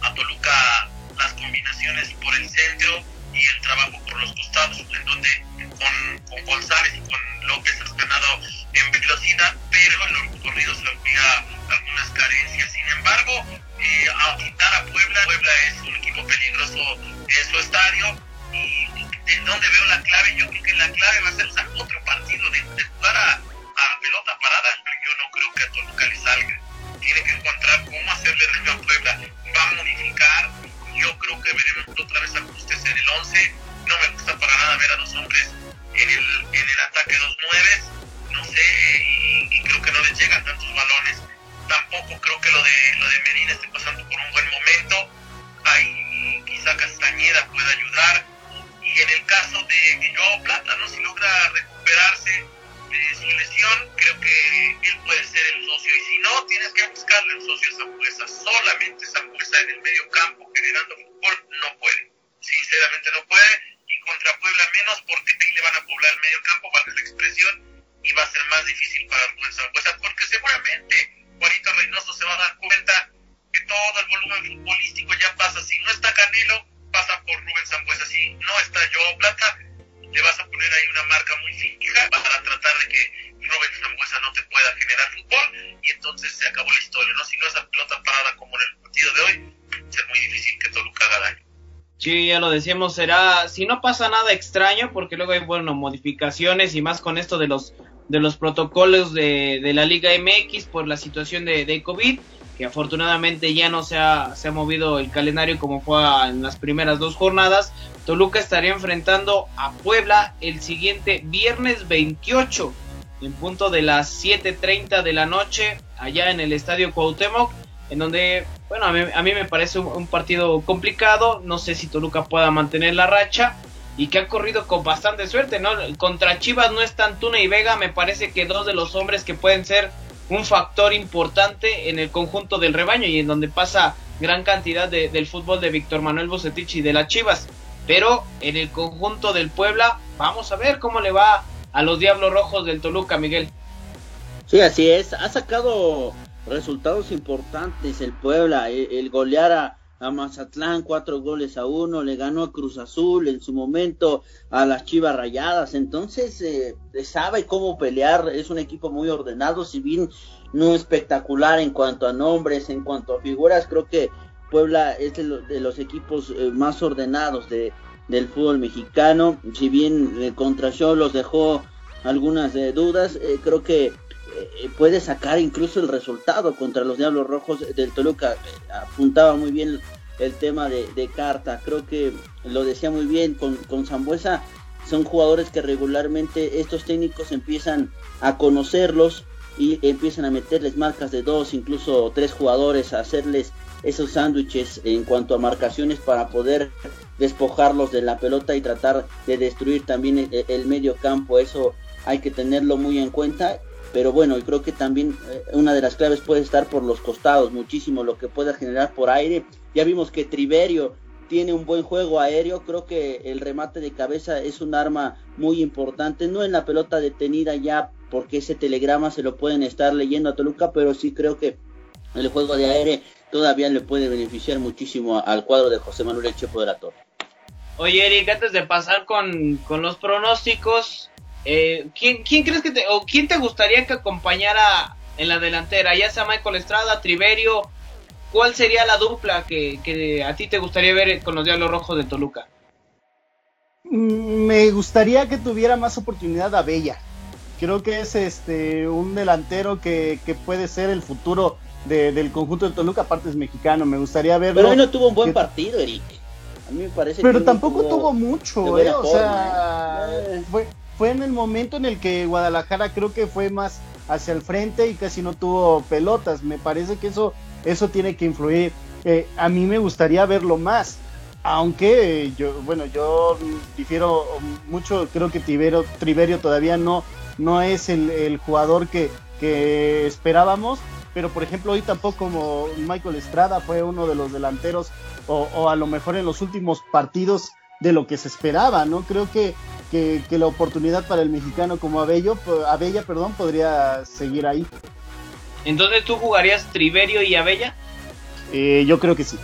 a Toluca las combinaciones por el centro y el trabajo por los costados, en donde con, con González y con López has ganado en velocidad, pero en los corridos le olvida algunas carencias. Sin embargo, eh, a quitar a Puebla, Puebla es un equipo peligroso en su estadio. Y en donde veo la clave, yo creo que la clave va a ser usar otro partido de, de jugar a, a, pelota parada. Yo no creo que a Toluca le salga. Tiene que encontrar cómo hacerle daño a Puebla. Va a modificar. Yo creo que veremos otra vez ajustes en el 11. No me gusta para nada ver a los hombres en el, en el ataque dos nueves, no sé, y, creo que no les llegan tantos balones. Tampoco creo que lo de, lo de Medina esté pasando por un buen momento. Ahí quizá Castañeda pueda ayudar. Y en el caso de Guillermo Plata, ¿no? si ya lo decíamos, será, si no pasa nada extraño, porque luego hay, bueno, modificaciones y más con esto de los, de los protocolos de, de la Liga MX por la situación de, de, COVID, que afortunadamente ya no se ha, se ha movido el calendario como fue en las primeras dos jornadas. Toluca estaría enfrentando a Puebla el siguiente viernes 28, en punto de las 7.30 de la noche, allá en el Estadio Cuauhtémoc en donde, bueno, a mí, me parece un, partido complicado, no sé si Toluca pueda mantener la racha y que ha corrido con bastante suerte, ¿no? Contra Chivas no están Tuna y Vega, me parece que dos de los hombres que pueden ser un factor importante en el conjunto del rebaño y en donde pasa gran cantidad del fútbol de Víctor Manuel Bucetich y de las Chivas. Pero en el conjunto del Puebla, vamos a ver cómo le va a los Diablos Rojos del Toluca, Miguel. Sí, así es. Ha sacado resultados importantes. El Puebla, el, golear a, Mazatlán cuatro goles a uno, le ganó a Cruz Azul en su momento a las Chivas Rayadas, entonces eh, sabe cómo pelear, es un equipo muy ordenado, si bien no espectacular en cuanto a nombres, en cuanto a figuras, creo que Puebla es de, los equipos eh, más ordenados de, del fútbol mexicano, si bien eh, contra los dejó algunas dudas, creo que eh, puede sacar incluso el resultado contra los Diablos Rojos del Toluca. Eh, apuntaba muy bien el tema de, Carta, creo que lo decía muy bien con, con Zambuesa. Son jugadores que regularmente estos técnicos empiezan a conocerlos y empiezan a meterles marcas de dos, incluso tres jugadores, a hacerles esos sándwiches en cuanto a marcaciones para poder despojarlos de la pelota y tratar de destruir también el medio campo. Eso hay que tenerlo muy en cuenta pero bueno, creo que también eh, una de las claves puede estar por los costados, muchísimo lo que pueda generar por aire. Ya vimos que Triverio tiene un buen juego aéreo, creo que el remate de cabeza es un arma muy importante, no en la pelota detenida ya, porque ese telegrama se lo pueden estar leyendo a Toluca, pero sí creo que el juego de aire todavía le puede beneficiar muchísimo al cuadro de José Manuel Chepo de la Torre. Oye Eric, antes de pasar con, con los pronósticos, eh, ¿quién, crees que te, o quién te gustaría que acompañara en la delantera? Ya sea Michael Estrada, Triverio, ¿cuál sería la dupla que, a ti te gustaría ver con los Diablos Rojos de Toluca? Mm, me gustaría que tuviera más oportunidad a Bella. Creo que es este un delantero que, puede ser el futuro del conjunto de Toluca, aparte es mexicano. Me gustaría verlo. Pero hoy no tuvo un buen partido, Eric. A mí me parece Pero tampoco tuvo, mucho, eh, o sea, ¿eh? fue, fue en el momento en el que Guadalajara creo que fue más hacia el frente y casi no tuvo pelotas. Me parece que eso, eso tiene que influir. Eh, a mí me gustaría verlo más. Aunque yo, bueno, yo difiero mucho, creo que Tiberio, Triverio todavía no, no es el, jugador que, que esperábamos, pero por ejemplo hoy tampoco como Michael Estrada fue uno de los delanteros o, o, a lo mejor en los últimos partidos de lo que se esperaba, ¿no? Creo que que, la oportunidad para el mexicano como Abello, Abella perdón, podría seguir ahí. Entonces tú jugarías Triverio y Abella? Eh, yo creo que sí.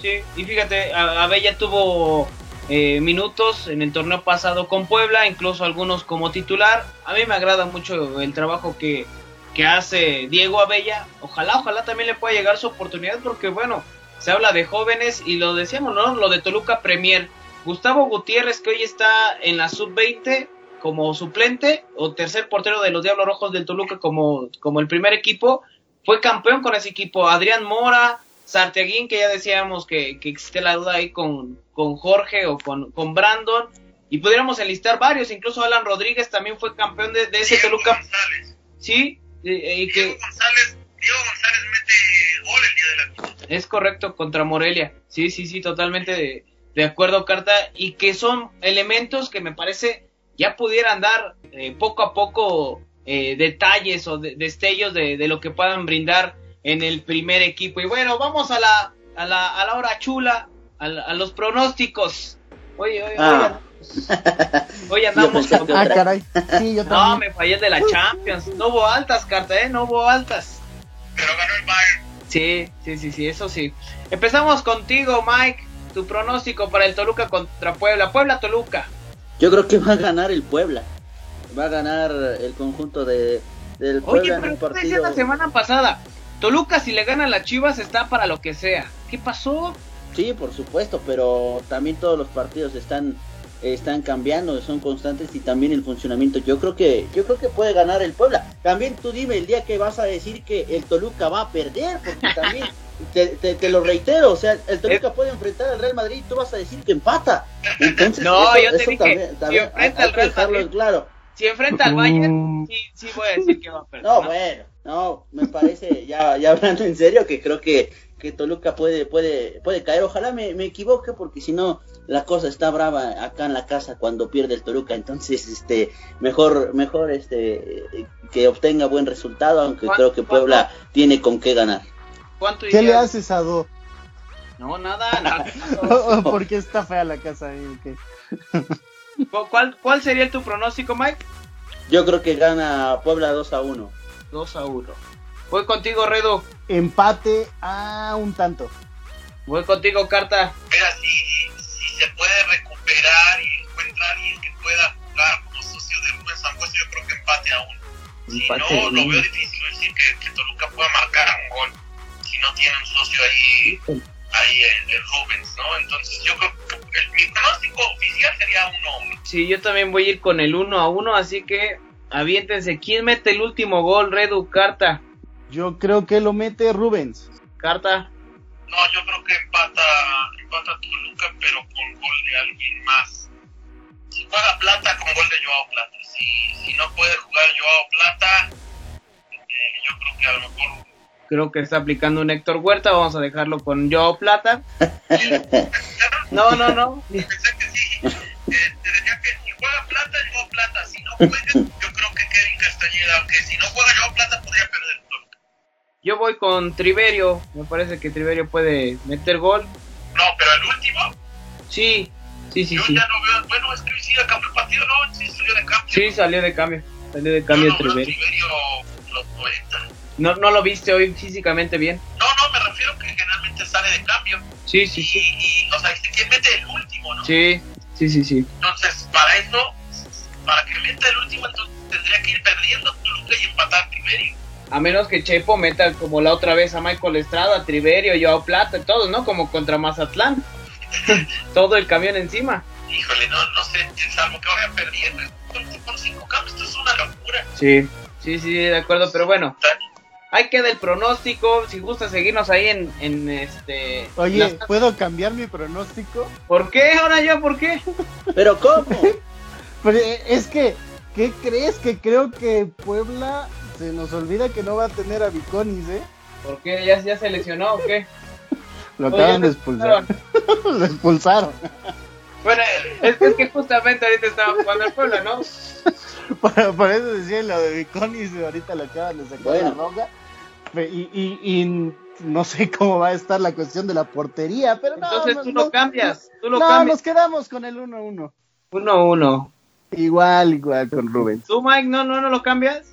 Sí, y fíjate, Abella tuvo eh, minutos en el torneo pasado con Puebla, incluso algunos como titular. A mí me agrada mucho el trabajo que, que hace Diego Abella. Ojalá, ojalá también le pueda llegar su oportunidad porque bueno, se habla de jóvenes y lo decíamos, ¿no? Lo de Toluca Premier Gustavo Gutiérrez, que hoy está en la sub-20 como suplente o tercer portero de los Diablos Rojos del Toluca como, como el primer equipo, fue campeón con ese equipo. Adrián Mora, Sarteguín, que ya decíamos que, existe la duda ahí con, con Jorge o con, con, Brandon. Y pudiéramos enlistar varios, incluso Alan Rodríguez también fue campeón de, ese Toluca. Sí, y que... González, Diego González mete gol el día de la Es correcto, contra Morelia. Sí, sí, sí, totalmente de, de acuerdo, Carta, y que son elementos que me parece ya pudieran dar eh, poco a poco eh, detalles o destellos de, lo que puedan brindar en el primer equipo. Y bueno, vamos a la, a la, a la hora chula, a, los pronósticos. Oye, oye, ah. hoy <laughs> andamos con... Ah, caray. Sí, yo no, me fallé de la Champions. No hubo altas, Carta, ¿eh? No hubo altas. Pero ganó el Bayern. Sí, sí, sí, sí, eso sí. Empezamos contigo, Mike tu pronóstico para el Toluca contra Puebla. Puebla-Toluca. Yo creo que va a ganar el Puebla. Va a ganar el conjunto de, del Puebla Oye, pero en la semana pasada, Toluca si le gana a las Chivas está para lo que sea. ¿Qué pasó? Sí, por supuesto, pero también todos los partidos están están cambiando, son constantes y también el funcionamiento. Yo creo que yo creo que puede ganar el Puebla. También tú dime el día que vas a decir que el Toluca va a perder, porque también <laughs> te, lo reitero, o sea, el Toluca puede enfrentar al Real Madrid y tú vas a decir que empata. Entonces, no, yo te dije, si enfrenta al Real Madrid, claro. Si enfrenta al Bayern, sí, sí voy a decir que va a <laughs> perder. No, bueno, no, me parece, ya, ya hablando en serio, que creo que, que Toluca puede, puede, puede caer. Ojalá me, me equivoque, porque si no, la cosa está brava acá en la casa cuando pierde el Toluca. Entonces, este, mejor, mejor, este, que obtenga buen resultado, aunque creo que Puebla tiene con qué ganar. ¿Qué le haces a Do? No, nada, nada. <laughs> Porque está fea la casa ahí. ¿Cuál, ¿Cuál sería tu pronóstico, Mike? Yo creo que gana Puebla 2 a 1. 2 a 1. Voy contigo, Redo. Empate a un tanto. Voy contigo, Carta. Mira, si, si se puede recuperar y encuentra alguien que pueda jugar como socio de Rubén Sambuesa, yo creo que empate a uno. Si no, lo veo difícil decir que, que Toluca pueda marcar un gol si no tiene un socio ahí, ahí el, Rubens, ¿no? Entonces yo creo que el, mi pronóstico oficial sería 1-1. Sí, yo también voy a ir con el 1-1, así que aviéntense. ¿Quién mete el último gol, Redu? Carta. Yo creo que lo mete Rubens. Carta. No, yo creo que empata, empata Toluca, pero con gol de alguien más. Si juega Plata, con gol de Joao Plata. Si, si no puede jugar Joao Plata, eh, yo creo que a lo mejor creo que está aplicando un Héctor Huerta, vamos a dejarlo con Joe Plata. <laughs> no, no, no. Pensé que sí. Eh, te decía que si juega Plata, Joe Plata. Si no juega, yo creo que Kevin Castañeda, aunque si no juega Joe Plata, podría perder Yo voy con Triverio, me parece que Triverio puede meter gol. No, pero el último. Sí, sí, sí. Yo sí. ya no veo. Bueno, es que sí, cambió el partido, ¿no? Sí, salió de cambio. Sí, salió de cambio. Salió de cambio no, Triverio. Triverio los 90. ¿No, ¿No lo viste hoy físicamente bien? No, no, me refiero que generalmente sale de cambio. Sí, sí, sí. Y, o sea, ¿quién mete el último, no? Sí, sí, sí, sí. Entonces, para eso, A menos que Chepo meta como la otra vez a Michael Estrada, a Triverio, Joao Plata, todos, ¿no? Como contra Mazatlán. <laughs> Todo el camión encima. Híjole, no, no sé, salvo que vaya perdiendo. Con, cinco cambios, esto es una locura. Sí, sí, sí, de acuerdo, pero bueno. Ahí queda el pronóstico. Si gusta seguirnos ahí en, en este. Oye, ¿puedo cambiar mi pronóstico? ¿Por qué? Ahora yo, ¿por qué? <laughs> ¿Pero cómo? Pero eh, es que, ¿qué crees? Que creo que Puebla se nos olvida que no va a tener a Viconis, ¿eh? ¿Por qué? ¿Ya, ya se lesionó o qué? <laughs> Lo acaban de expulsar. <laughs> Lo expulsaron. Bueno, es, es, que justamente ahorita estaba jugando el Puebla, ¿no? <laughs> Por, eso decía lo de Viconis, ahorita lo acaban de sacar bueno. la roja. Y, y, y, no sé cómo va a estar la cuestión de la portería, pero no. Entonces tú no, lo cambias. Tú lo no, cambias. nos quedamos con el 1-1. 1-1. Igual, igual con Rubens. ¿Tú, Mike, no, no, no lo cambias?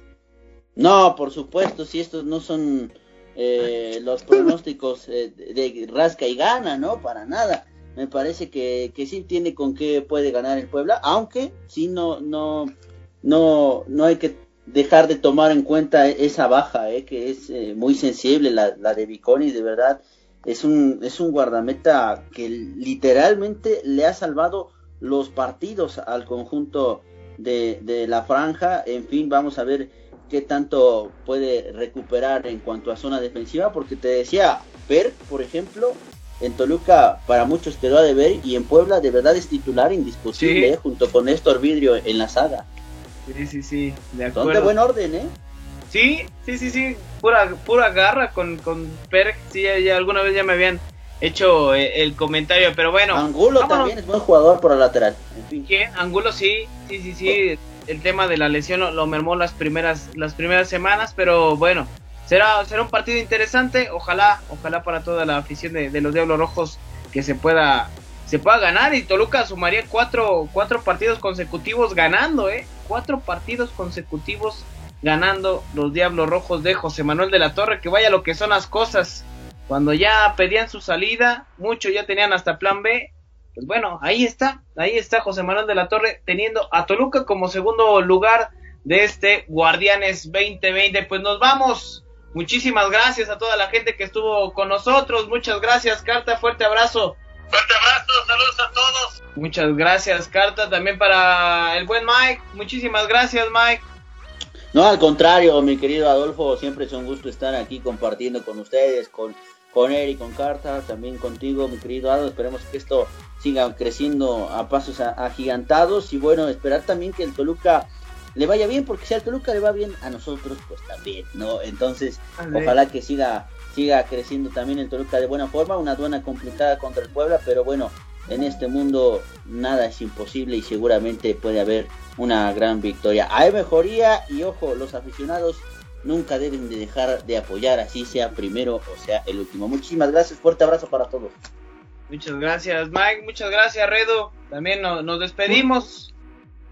No, por supuesto, si estos no son eh, los pronósticos eh, de rasca y gana, ¿no? Para nada. Me parece que, que sí tiene con qué puede ganar el Puebla, aunque sí no, no, no, no hay que dejar de tomar en cuenta esa baja, eh, que es eh, muy sensible, la, la de Viconi, de verdad. Es un, es un guardameta que literalmente le ha salvado los partidos al conjunto de, de la franja. En fin, vamos a ver qué tanto puede recuperar en cuanto a zona defensiva, porque te decía, Per, por ejemplo, en Toluca para muchos te lo ha de ver y en Puebla de verdad es titular indiscutible, Sí. eh, junto con Néstor Vidrio en la saga. Sí, sí, sí, de Son acuerdo. de buen orden, ¿eh? Sí, sí, sí, sí, pura, pura garra con, con Per, sí, ya, ya alguna vez ya me habían hecho eh, el comentario, pero bueno. Angulo vámonos. también es buen jugador por el lateral. En fin. ¿Quién? Angulo sí, sí, sí, sí, el tema de la lesión lo, mermó las primeras, las primeras semanas, pero bueno, será, será un partido interesante, ojalá, ojalá para toda la afición de, de los Diablos Rojos que se pueda, se pueda ganar y Toluca sumaría cuatro, cuatro partidos consecutivos ganando, eh, cuatro partidos consecutivos ganando los Diablos Rojos de José Manuel de la Torre, que vaya lo que son las cosas. Cuando ya pedían su salida, muchos ya tenían hasta plan B. Pues bueno, ahí está, ahí está José Manuel de la Torre teniendo a Toluca como segundo lugar de este Guardianes 2020. Pues nos vamos Muchísimas gracias a toda la gente que estuvo con nosotros. Muchas gracias, Carta. Fuerte abrazo. Fuerte abrazo, saludos a todos. Muchas gracias, Carta. También para el buen Mike. Muchísimas gracias, Mike. No, al contrario, mi querido Adolfo, siempre es un gusto estar aquí compartiendo con ustedes, con, con Eric, con Carta, también contigo, mi querido Adolfo. Esperemos que esto siga creciendo a pasos agigantados y bueno, esperar también que el Toluca le vaya bien, porque si al Toluca le va bien, a nosotros pues también, ¿no? Entonces, ojalá que siga siga creciendo también el Toluca de buena forma, una aduana complicada contra el Puebla, pero bueno, en este mundo nada es imposible y seguramente puede haber una gran victoria. Hay mejoría y ojo, los aficionados nunca deben de dejar de apoyar, así sea primero o sea el último. Muchísimas gracias, fuerte abrazo para todos. Muchas gracias Mike, muchas gracias Redo, también nos despedimos.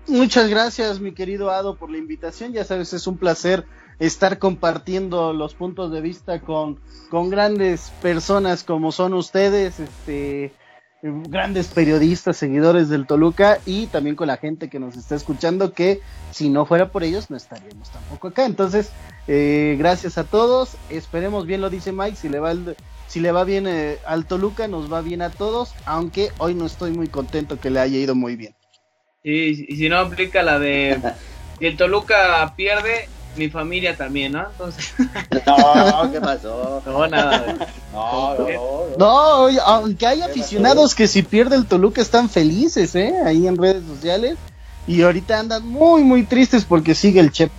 Muchas gracias, mi querido Ado, por la invitación. Ya sabes, es un placer estar compartiendo los puntos de vista con, con grandes personas como son ustedes, este, grandes periodistas, seguidores del Toluca y también con la gente que nos está escuchando que si no fuera por ellos no estaríamos tampoco acá. Entonces, eh, gracias a todos. Esperemos bien, lo dice Mike, si le va si le va bien eh, al Toluca, nos va bien a todos, aunque hoy no estoy muy contento que le haya ido muy bien. Y, si no aplica la de <laughs> si el Toluca pierde, mi familia también, ¿no? Entonces. <laughs> No, ¿qué pasó? No, nada. <laughs> No, no, no. no aunque hay aficionados que si pierde el Toluca están felices, ¿eh? Ahí en redes sociales. Y ahorita andan muy, muy tristes porque sigue el Chepo.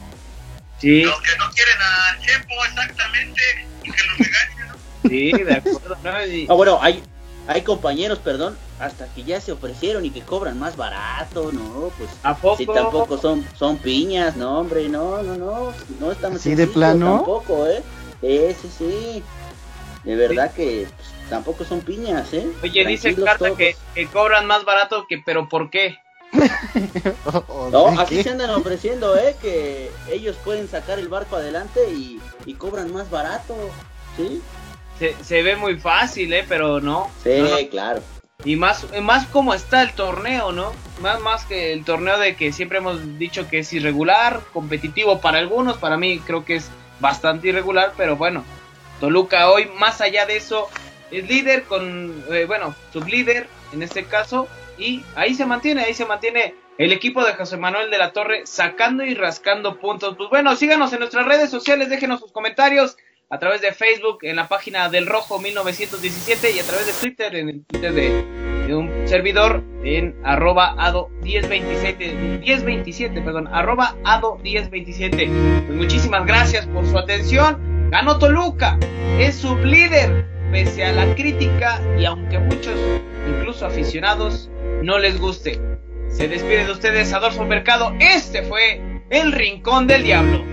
Sí. Los que no quieren a Chepo exactamente y. Sí, de acuerdo. ¿no? Ah, bueno, hay, hay compañeros, perdón, hasta que ya se ofrecieron y que cobran más barato, ¿no? Pues ¿A poco? si tampoco son son piñas, no, hombre, no, no, no, no estamos ¿Sí de plano? Tampoco, ¿eh? Sí, sí, De verdad que pues, tampoco son piñas, ¿eh? Oye, dice Carta que, que, cobran más barato que, pero ¿por qué? <laughs> no, así se andan ofreciendo, ¿eh? Que ellos pueden sacar el barco adelante y, y cobran más barato, ¿sí? Se, se ve muy fácil, ¿eh? Pero no. Sí, claro. Y más, más como está el torneo, ¿no? Más, más que el torneo de que siempre hemos dicho que es irregular, competitivo para algunos, para mí creo que es bastante irregular, pero bueno, Toluca hoy, más allá de eso, es líder con, eh, bueno, sublíder en este caso, y ahí se mantiene, ahí se mantiene el equipo de José Manuel de la Torre sacando y rascando puntos. Pues bueno, síganos en nuestras redes sociales, déjenos sus comentarios a través de Facebook en la página del Rojo 1917 y a través de Twitter en el Twitter de, un servidor en arroba ado 1027 1027 perdón arroba ado 1027 pues muchísimas gracias por su atención. Ganó Toluca es su líder pese a la crítica y aunque muchos incluso aficionados no les guste. Se despide de ustedes Adolfo Mercado. Este fue el Rincón del Diablo